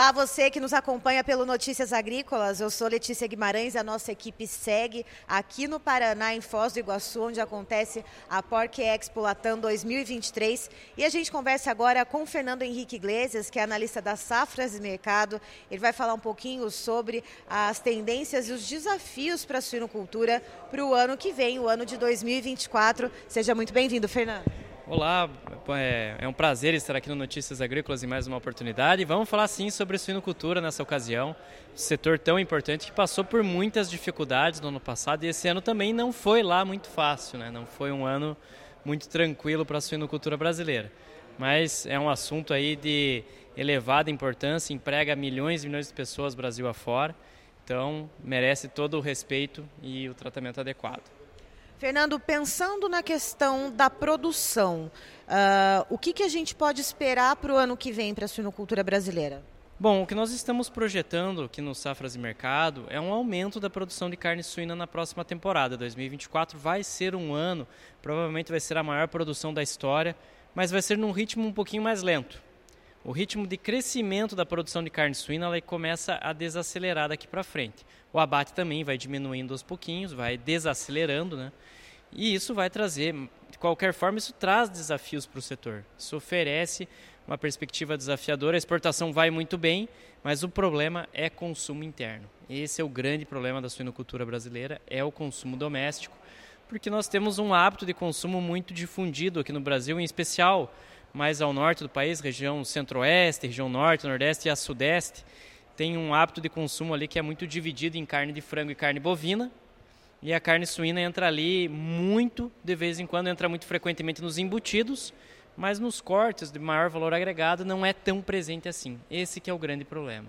Olá, você que nos acompanha pelo Notícias Agrícolas. Eu sou Letícia Guimarães a nossa equipe segue aqui no Paraná, em Foz do Iguaçu, onde acontece a Porc Expo Latam 2023. E a gente conversa agora com Fernando Henrique Iglesias, que é analista das safras de mercado. Ele vai falar um pouquinho sobre as tendências e os desafios para a suinocultura para o ano que vem, o ano de 2024. Seja muito bem-vindo, Fernando. Olá, é, é, um prazer estar aqui no Notícias Agrícolas em mais uma oportunidade. Vamos falar sim sobre suinocultura nessa ocasião, setor tão importante que passou por muitas dificuldades no ano passado e esse ano também não foi lá muito fácil, né? não foi um ano muito tranquilo para a suinocultura brasileira. Mas é um assunto aí de elevada importância, emprega milhões e milhões de pessoas Brasil afora, então merece todo o respeito e o tratamento adequado. Fernando, pensando na questão da produção, uh, o que, que a gente pode esperar para o ano que vem para a suinocultura brasileira? Bom, o que nós estamos projetando aqui no Safras e Mercado é um aumento da produção de carne suína na próxima temporada. 2024 vai ser um ano, provavelmente vai ser a maior produção da história, mas vai ser num ritmo um pouquinho mais lento. O ritmo de crescimento da produção de carne suína ela começa a desacelerar daqui para frente. O abate também vai diminuindo aos pouquinhos, vai desacelerando, né? E isso vai trazer, de qualquer forma, isso traz desafios para o setor. Isso oferece uma perspectiva desafiadora. A exportação vai muito bem, mas o problema é consumo interno. Esse é o grande problema da suinocultura brasileira, é o consumo doméstico, porque nós temos um hábito de consumo muito difundido aqui no Brasil, em especial mais ao norte do país, região centro-oeste, região norte, nordeste e a sudeste, tem um hábito de consumo ali que é muito dividido em carne de frango e carne bovina, e a carne suína entra ali muito, de vez em quando, entra muito frequentemente nos embutidos, mas nos cortes de maior valor agregado não é tão presente assim. Esse que é o grande problema.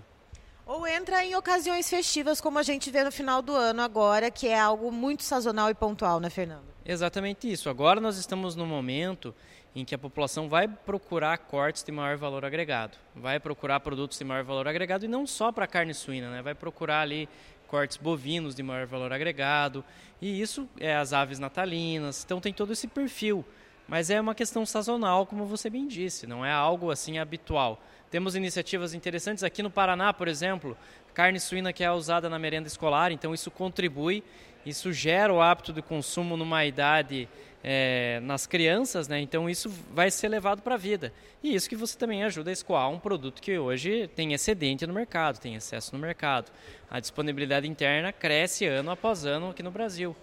Ou entra em ocasiões festivas, como a gente vê no final do ano agora, que é algo muito sazonal e pontual, né, Fernando? Exatamente isso. Agora nós estamos no momento em que a população vai procurar cortes de maior valor agregado, vai procurar produtos de maior valor agregado e não só para carne suína, né? vai procurar ali cortes bovinos de maior valor agregado, e isso é as aves natalinas, então tem todo esse perfil. Mas é uma questão sazonal, como você bem disse, não é algo assim habitual. Temos iniciativas interessantes aqui no Paraná, por exemplo, carne suína que é usada na merenda escolar, então isso contribui, isso gera o hábito de consumo numa idade é, nas crianças, né? então isso vai ser levado para a vida. E isso que você também ajuda a escoar um produto que hoje tem excedente no mercado, tem excesso no mercado. A disponibilidade interna cresce ano após ano aqui no Brasil.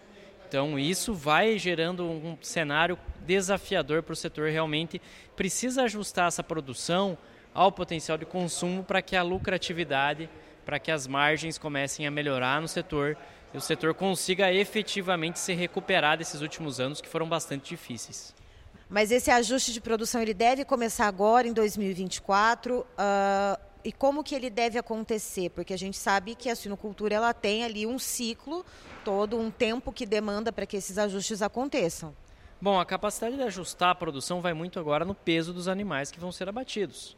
Então isso vai gerando um cenário desafiador para o setor realmente precisa ajustar essa produção ao potencial de consumo para que a lucratividade, para que as margens comecem a melhorar no setor e o setor consiga efetivamente se recuperar desses últimos anos que foram bastante difíceis. Mas esse ajuste de produção ele deve começar agora em 2024 uh, ah, e como que ele deve acontecer? Porque a gente sabe que a sinocultura ela tem ali um ciclo todo, um tempo que demanda para que esses ajustes aconteçam. Bom, a capacidade de ajustar a produção vai muito agora no peso dos animais que vão ser abatidos.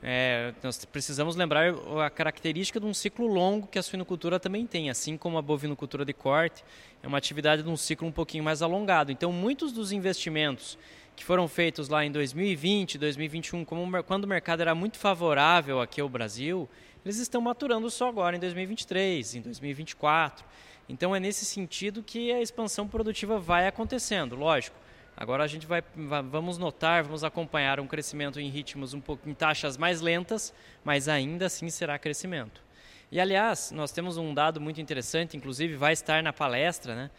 É, nós precisamos lembrar a característica de um ciclo longo que a suinocultura também tem, assim como a bovinocultura de corte, é uma atividade de um ciclo um pouquinho mais alongado. Então, muitos dos investimentos que foram feitos lá em 2020, 2021, como, quando o mercado era muito favorável aqui ao Brasil, eles estão maturando só agora em 2023, em 2024. Então, é nesse sentido que a expansão produtiva vai acontecendo, lógico Agora a gente vai, vamos notar, vamos acompanhar um crescimento em ritmos um pouco em taxas mais lentas, mas ainda assim será crescimento. E aliás, nós temos um dado muito interessante, inclusive vai estar na palestra, né?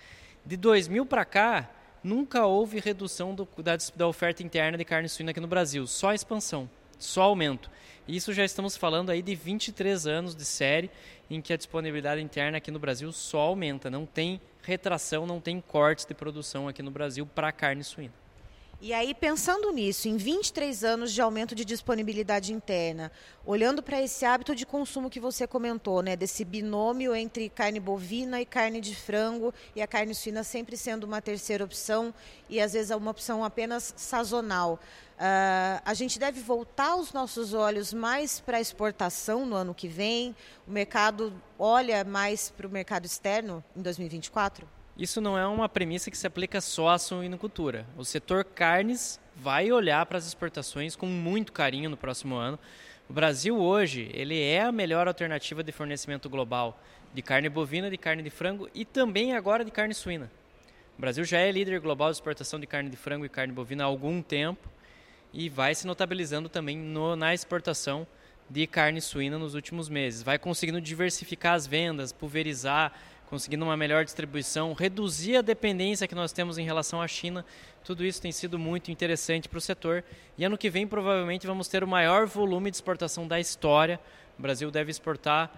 De 2000 para cá, nunca houve redução do, da, da oferta interna de carne suína aqui no Brasil, só expansão, só aumento. Isso já estamos falando aí de 23 anos de série em que a disponibilidade interna aqui no Brasil só aumenta, não tem retração, não tem cortes de produção aqui no Brasil para carne suína. E aí, pensando nisso, em 23 anos de aumento de disponibilidade interna, olhando para esse hábito de consumo que você comentou, né, desse binômio entre carne bovina e carne de frango, e a carne suína sempre sendo uma terceira opção, e às vezes é uma opção apenas sazonal. Uh, a gente deve voltar os nossos olhos mais para a exportação no ano que vem? O mercado olha mais para o mercado externo em 2024? Isso não é uma premissa que se aplica só à suinocultura. O setor carnes vai olhar para as exportações com muito carinho no próximo ano, O Brasil hoje ele é a melhor alternativa de fornecimento global de carne bovina, de carne de frango e também agora de carne suína. O Brasil já é líder global de exportação de carne de frango e carne bovina há algum tempo e vai se notabilizando também no, na exportação de carne suína nos últimos meses. Vai conseguindo diversificar as vendas, pulverizar, conseguindo uma melhor distribuição, reduzir a dependência que nós temos em relação à China. Tudo isso tem sido muito interessante para o setor. E ano que vem, provavelmente, vamos ter o maior volume de exportação da história. O Brasil deve exportar,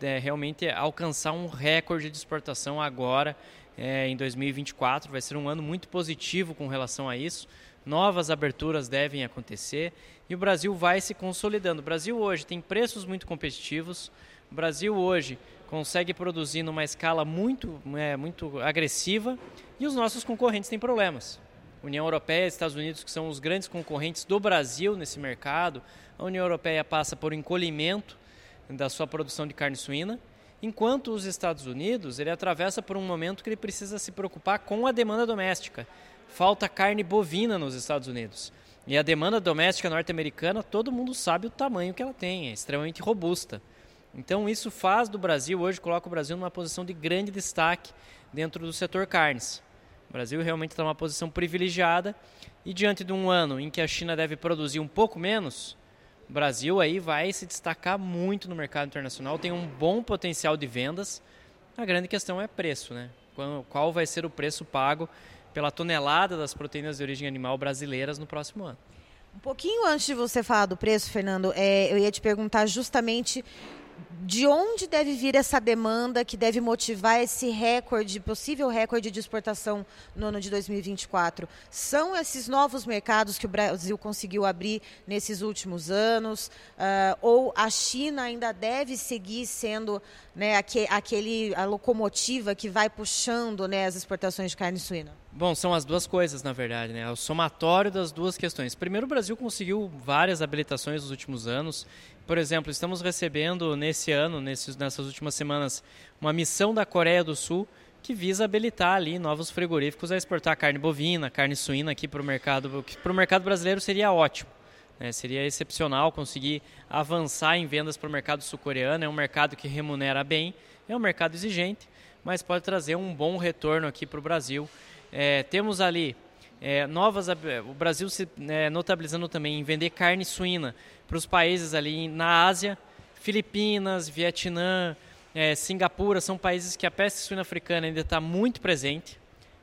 é, realmente alcançar um recorde de exportação agora, é, em 2024. Vai ser um ano muito positivo com relação a isso novas aberturas devem acontecer e o Brasil vai se consolidando. O Brasil hoje tem preços muito competitivos, o Brasil hoje consegue produzir numa escala muito, é, muito agressiva e os nossos concorrentes têm problemas. União Europeia e Estados Unidos, que são os grandes concorrentes do Brasil nesse mercado, a União Europeia passa por encolhimento da sua produção de carne suína, enquanto os Estados Unidos ele atravessa por um momento que ele precisa se preocupar com a demanda doméstica. Falta carne bovina nos Estados Unidos. E a demanda doméstica norte-americana, todo mundo sabe o tamanho que ela tem, é extremamente robusta. Então isso faz do Brasil, hoje coloca o Brasil numa posição de grande destaque dentro do setor carnes. O Brasil realmente está numa posição privilegiada e diante de um ano em que a China deve produzir um pouco menos, o Brasil aí vai se destacar muito no mercado internacional, tem um bom potencial de vendas. A grande questão é preço, né? Qual vai ser o preço pago pela tonelada das proteínas de origem animal brasileiras no próximo ano? Um pouquinho antes de você falar do preço, Fernando, é, eu ia te perguntar justamente de onde deve vir essa demanda que deve motivar esse recorde, possível recorde de exportação no ano de 2024? São esses novos mercados que o Brasil conseguiu abrir nesses últimos anos? Uh, ou a China ainda deve seguir sendo né, aquele, a locomotiva que vai puxando né, as exportações de carne suína? Bom, são as duas coisas, na verdade, né? É o somatório das duas questões. Primeiro, o Brasil conseguiu várias habilitações nos últimos anos. Por exemplo, estamos recebendo nesse ano, nesses, nessas últimas semanas, uma missão da Coreia do Sul que visa habilitar ali novos frigoríficos a exportar carne bovina, carne suína aqui para o mercado. Para o mercado brasileiro seria ótimo. Né? Seria excepcional conseguir avançar em vendas para o mercado sul-coreano. É um mercado que remunera bem, é um mercado exigente, mas pode trazer um bom retorno aqui para o Brasil é, temos ali é, novas. O Brasil se é, notabilizando também em vender carne suína para os países ali na Ásia, Filipinas, Vietnã, é, Singapura, são países que a peste suína africana ainda está muito presente.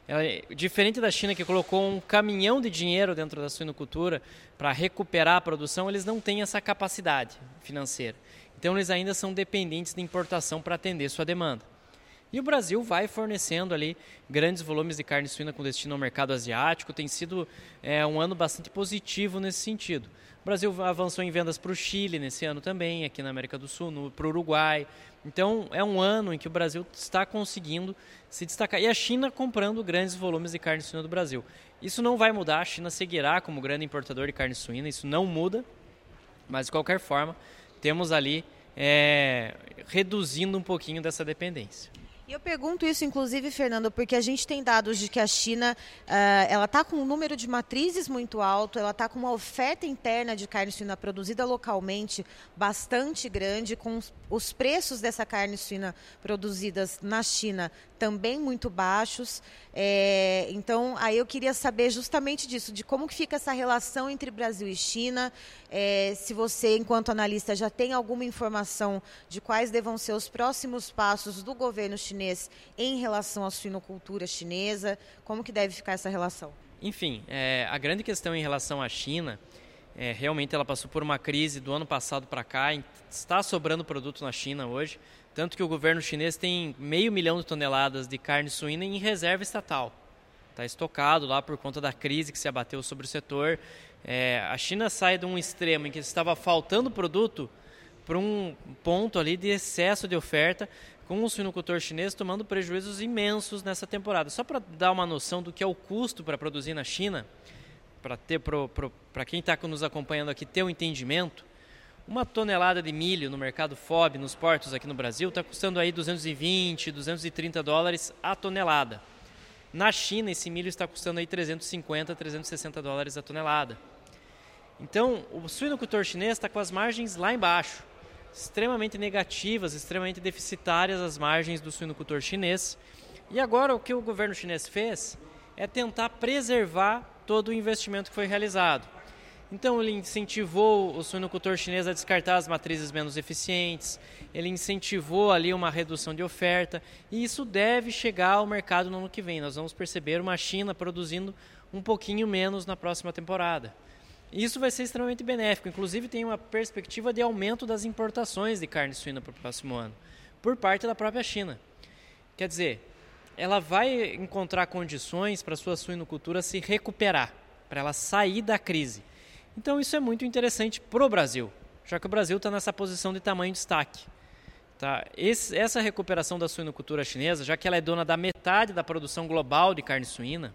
É, diferente da China, que colocou um caminhão de dinheiro dentro da suinocultura para recuperar a produção, eles não têm essa capacidade financeira. Então, eles ainda são dependentes de importação para atender sua demanda. E o Brasil vai fornecendo ali grandes volumes de carne suína com destino ao mercado asiático. Tem sido é, um ano bastante positivo nesse sentido. O Brasil avançou em vendas para o Chile nesse ano também, aqui na América do Sul, para o Uruguai. Então é um ano em que o Brasil está conseguindo se destacar. E a China comprando grandes volumes de carne suína do Brasil. Isso não vai mudar, a China seguirá como grande importador de carne suína, isso não muda. Mas de qualquer forma, temos ali é, reduzindo um pouquinho dessa dependência. E eu pergunto isso, inclusive, Fernando, porque a gente tem dados de que a China uh, ela está com um número de matrizes muito alto, ela está com uma oferta interna de carne suína produzida localmente bastante grande, com os preços dessa carne suína produzidas na China também muito baixos. É, então, aí eu queria saber justamente disso, de como que fica essa relação entre Brasil e China. É, se você, enquanto analista, já tem alguma informação de quais devam ser os próximos passos do governo chinês em relação à suinocultura chinesa, como que deve ficar essa relação? Enfim, é, a grande questão em relação à China é, realmente ela passou por uma crise do ano passado para cá, está sobrando produto na China hoje. Tanto que o governo chinês tem meio milhão de toneladas de carne suína em reserva estatal. Está estocado lá por conta da crise que se abateu sobre o setor. É, a China sai de um extremo em que estava faltando produto para um ponto ali de excesso de oferta, com o suinocultor chinês tomando prejuízos imensos nessa temporada. Só para dar uma noção do que é o custo para produzir na China, para ter para quem está nos acompanhando aqui ter um entendimento, uma tonelada de milho no mercado FOB, nos portos aqui no Brasil, está custando aí 220, 230 dólares a tonelada. Na China, esse milho está custando aí 350, 360 dólares a tonelada. Então, o suinocultor chinês está com as margens lá embaixo, extremamente negativas, extremamente deficitárias as margens do suinocultor chinês. E agora o que o governo chinês fez é tentar preservar todo o investimento que foi realizado. Então ele incentivou o suinocultor chinês a descartar as matrizes menos eficientes, ele incentivou ali uma redução de oferta e isso deve chegar ao mercado no ano que vem. Nós vamos perceber uma China produzindo um pouquinho menos na próxima temporada. Isso vai ser extremamente benéfico. Inclusive tem uma perspectiva de aumento das importações de carne suína para o próximo ano, por parte da própria China. Quer dizer, ela vai encontrar condições para sua suinocultura se recuperar, para ela sair da crise. Então isso é muito interessante para o Brasil, já que o Brasil está nessa posição de tamanho destaque. Tá? Esse, essa recuperação da suinocultura chinesa, já que ela é dona da metade da produção global de carne suína,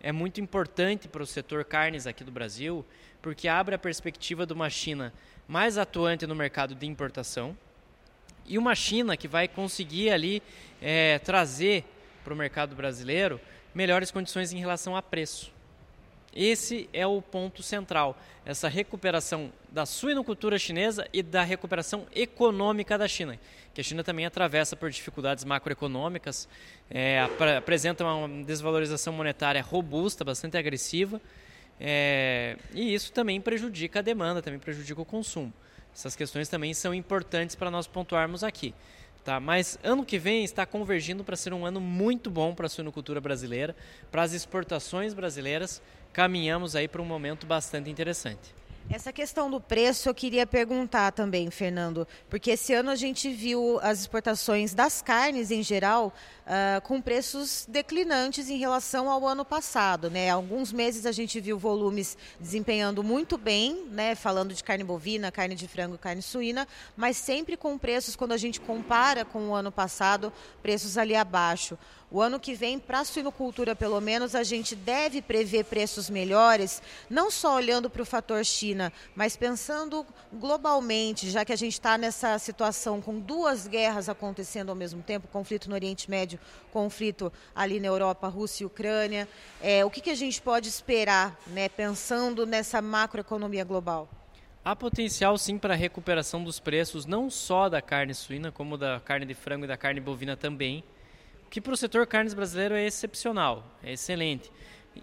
é muito importante para o setor carnes aqui do Brasil, porque abre a perspectiva de uma China mais atuante no mercado de importação e uma China que vai conseguir ali é, trazer para o mercado brasileiro melhores condições em relação a preço. Esse é o ponto central, essa recuperação da suinocultura chinesa e da recuperação econômica da China, que a China também atravessa por dificuldades macroeconômicas, é, apresenta uma desvalorização monetária robusta, bastante agressiva, é, e isso também prejudica a demanda, também prejudica o consumo. Essas questões também são importantes para nós pontuarmos aqui. Tá? Mas ano que vem está convergindo para ser um ano muito bom para a suinocultura brasileira, para as exportações brasileiras, caminhamos aí para um momento bastante interessante. Essa questão do preço eu queria perguntar também, Fernando, porque esse ano a gente viu as exportações das carnes em geral uh, com preços declinantes em relação ao ano passado. Né? Alguns meses a gente viu volumes desempenhando muito bem, né? falando de carne bovina, carne de frango, carne suína, mas sempre com preços, quando a gente compara com o ano passado, preços ali abaixo. O ano que vem, para a suinocultura, pelo menos, a gente deve prever preços melhores, não só olhando para o fator China, mas pensando globalmente, já que a gente está nessa situação com duas guerras acontecendo ao mesmo tempo conflito no Oriente Médio, conflito ali na Europa, Rússia e Ucrânia. É, o que, que a gente pode esperar, né, pensando nessa macroeconomia global? Há potencial sim para recuperação dos preços, não só da carne suína, como da carne de frango e da carne bovina também que para o setor carnes brasileiro é excepcional, é excelente.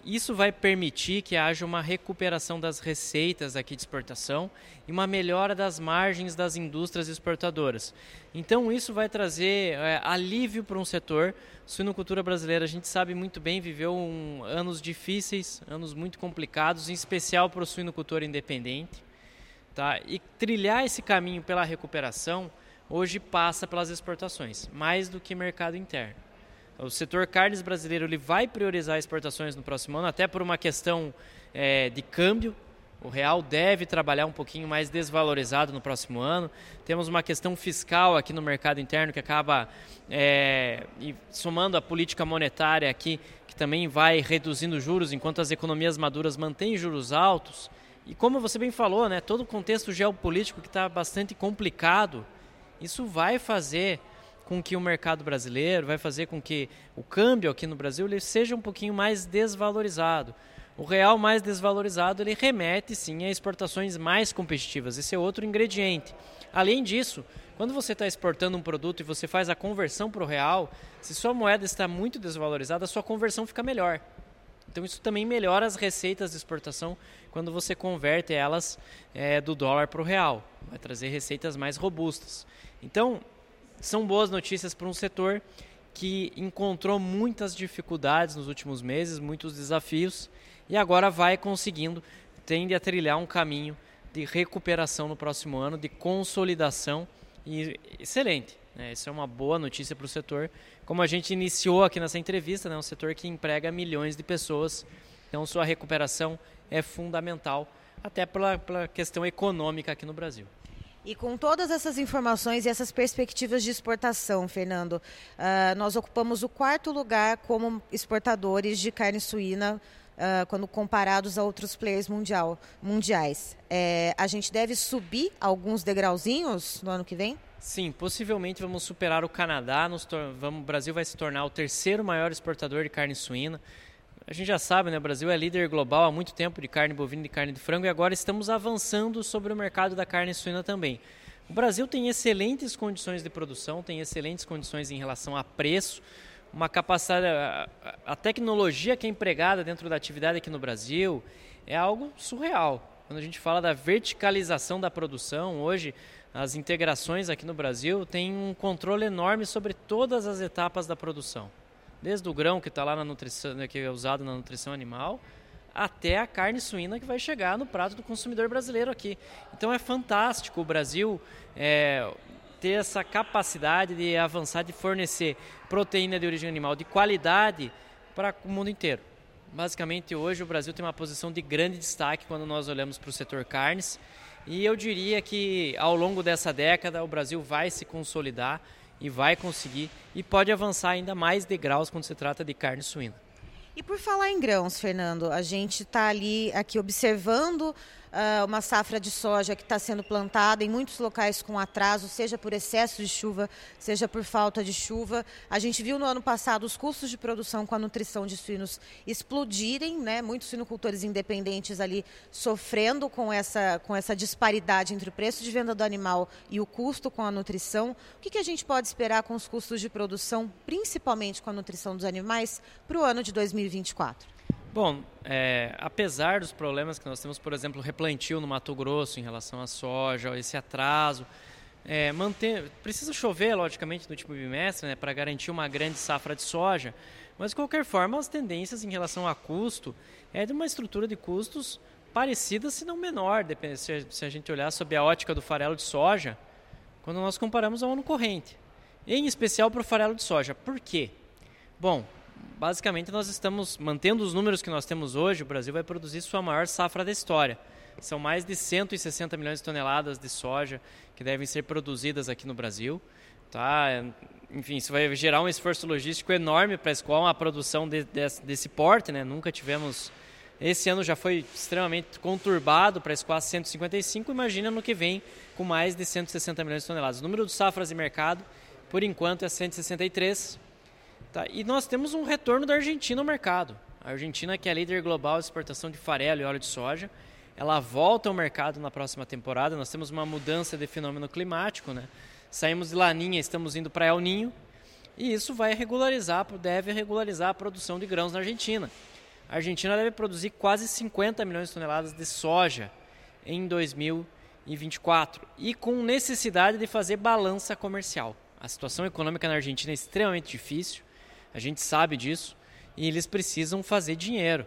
Isso vai permitir que haja uma recuperação das receitas aqui de exportação e uma melhora das margens das indústrias exportadoras. Então, isso vai trazer é, alívio para um setor. Suinocultura brasileira, a gente sabe muito bem, viveu um, anos difíceis, anos muito complicados, em especial para o suinocultor independente. Tá? E trilhar esse caminho pela recuperação hoje passa pelas exportações, mais do que mercado interno. O setor carnes brasileiro ele vai priorizar exportações no próximo ano, até por uma questão é, de câmbio. O real deve trabalhar um pouquinho mais desvalorizado no próximo ano. Temos uma questão fiscal aqui no mercado interno que acaba é, somando a política monetária aqui, que também vai reduzindo juros, enquanto as economias maduras mantêm juros altos. E como você bem falou, né, todo o contexto geopolítico que está bastante complicado, isso vai fazer com que o mercado brasileiro, vai fazer com que o câmbio aqui no Brasil ele seja um pouquinho mais desvalorizado. O real mais desvalorizado ele remete sim a exportações mais competitivas. Esse é outro ingrediente. Além disso, quando você está exportando um produto e você faz a conversão para o real, se sua moeda está muito desvalorizada, a sua conversão fica melhor. Então isso também melhora as receitas de exportação quando você converte elas é, do dólar para o real. Vai trazer receitas mais robustas. Então são boas notícias para um setor que encontrou muitas dificuldades nos últimos meses, muitos desafios, e agora vai conseguindo, tende a trilhar um caminho de recuperação no próximo ano, de consolidação, e excelente. Né? Isso é uma boa notícia para o setor. Como a gente iniciou aqui nessa entrevista, é né? um setor que emprega milhões de pessoas, então sua recuperação é fundamental, até pela, pela questão econômica aqui no Brasil. E com todas essas informações e essas perspectivas de exportação, Fernando, uh, nós ocupamos o quarto lugar como exportadores de carne suína uh, quando comparados a outros players mundial, mundiais. É, a gente deve subir alguns degrauzinhos no ano que vem? Sim, possivelmente vamos superar o Canadá. vamos, o Brasil vai se tornar o terceiro maior exportador de carne suína. A gente já sabe, né, o Brasil é líder global há muito tempo de carne bovina e carne de frango e agora estamos avançando sobre o mercado da carne suína também. O Brasil tem excelentes condições de produção, tem excelentes condições em relação a preço, uma capacidade, a, a tecnologia que é empregada dentro da atividade aqui no Brasil é algo surreal. Quando a gente fala da verticalização da produção, hoje as integrações aqui no Brasil têm um controle enorme sobre todas as etapas da produção. Desde o grão que está lá na nutrição, né, que é usado na nutrição animal, até a carne suína que vai chegar no prato do consumidor brasileiro aqui. Então é fantástico o Brasil é, ter essa capacidade de avançar, de fornecer proteína de origem animal de qualidade para o mundo inteiro. Basicamente, hoje o Brasil tem uma posição de grande destaque quando nós olhamos para o setor carnes. E eu diria que ao longo dessa década o Brasil vai se consolidar e vai conseguir e pode avançar ainda mais degraus quando se trata de carne suína. E por falar em grãos, Fernando, a gente está ali aqui observando uh, uma safra de soja que está sendo plantada em muitos locais com atraso, seja por excesso de chuva, seja por falta de chuva. A gente viu no ano passado os custos de produção com a nutrição de suínos explodirem, né? Muitos suinocultores independentes ali sofrendo com essa, com essa disparidade entre o preço de venda do animal e o custo com a nutrição. O que, que a gente pode esperar com os custos de produção, principalmente com a nutrição dos animais, para o ano de 2024? Bom, é, apesar dos problemas que nós temos, por exemplo, replantio no Mato Grosso em relação à soja, esse atraso, é, manter, precisa chover, logicamente, no último bimestre, né, para garantir uma grande safra de soja, mas de qualquer forma, as tendências em relação a custo é de uma estrutura de custos parecida, se não menor, se a gente olhar sob a ótica do farelo de soja, quando nós comparamos ao ano corrente, em especial para o farelo de soja. Por quê? Bom, basicamente nós estamos mantendo os números que nós temos hoje, o Brasil vai produzir sua maior safra da história. São mais de 160 milhões de toneladas de soja que devem ser produzidas aqui no Brasil. Tá? Enfim, isso vai gerar um esforço logístico enorme para escoar uma produção de, de, desse porte. Né? Nunca tivemos. Esse ano já foi extremamente conturbado para escoar 155. Imagina no que vem com mais de 160 milhões de toneladas. O número de safras de mercado, por enquanto, é 163 Tá? E nós temos um retorno da Argentina ao mercado. A Argentina, que é líder global de exportação de farelo e óleo de soja, ela volta ao mercado na próxima temporada. Nós temos uma mudança de fenômeno climático, né? Saímos de Laninha, estamos indo para El Ninho, e isso vai regularizar, deve regularizar a produção de grãos na Argentina. A Argentina deve produzir quase 50 milhões de toneladas de soja em 2024 e com necessidade de fazer balança comercial. A situação econômica na Argentina é extremamente difícil a gente sabe disso e eles precisam fazer dinheiro.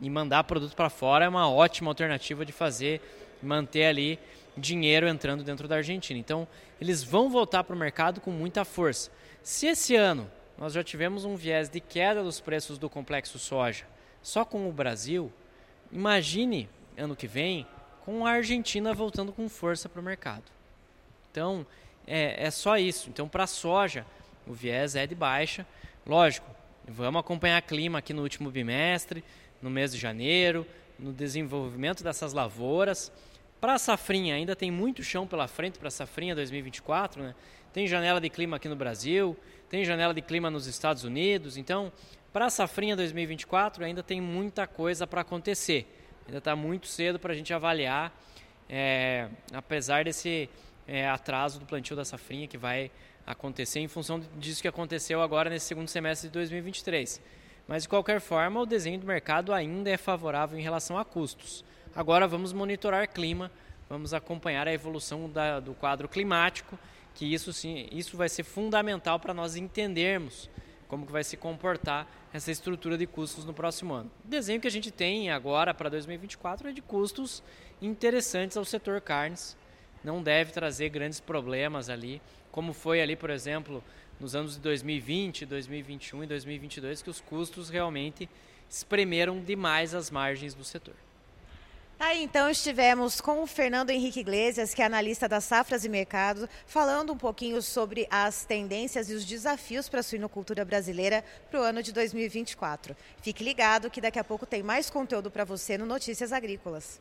E mandar produto para fora é uma ótima alternativa de fazer, manter ali dinheiro entrando dentro da Argentina. Então, eles vão voltar para o mercado com muita força. Se esse ano nós já tivemos um viés de queda dos preços do complexo soja só com o Brasil, imagine ano que vem com a Argentina voltando com força para o mercado. Então, é, é só isso. Então, para a soja, o viés é de baixa. Lógico, vamos acompanhar clima aqui no último bimestre, no mês de janeiro, no desenvolvimento dessas lavouras. Para a safrinha, ainda tem muito chão pela frente para a safrinha 2024, né? Tem janela de clima aqui no Brasil, tem janela de clima nos Estados Unidos, então para a safrinha 2024 ainda tem muita coisa para acontecer. Ainda está muito cedo para a gente avaliar, é, apesar desse é, atraso do plantio da safrinha que vai acontecer em função disso que aconteceu agora nesse segundo semestre de 2023. Mas de qualquer forma, o desenho do mercado ainda é favorável em relação a custos. Agora vamos monitorar clima, vamos acompanhar a evolução da, do quadro climático, que isso sim, isso vai ser fundamental para nós entendermos como que vai se comportar essa estrutura de custos no próximo ano. O desenho que a gente tem agora para 2024 é de custos interessantes ao setor carnes, não deve trazer grandes problemas ali como foi ali, por exemplo, nos anos de 2020, 2021 e 2022, que os custos realmente espremeram demais as margens do setor. Aí então estivemos com o Fernando Henrique Iglesias, que é analista das safras e mercados, falando um pouquinho sobre as tendências e os desafios para a suinocultura brasileira para o ano de 2024. Fique ligado que daqui a pouco tem mais conteúdo para você no Notícias Agrícolas.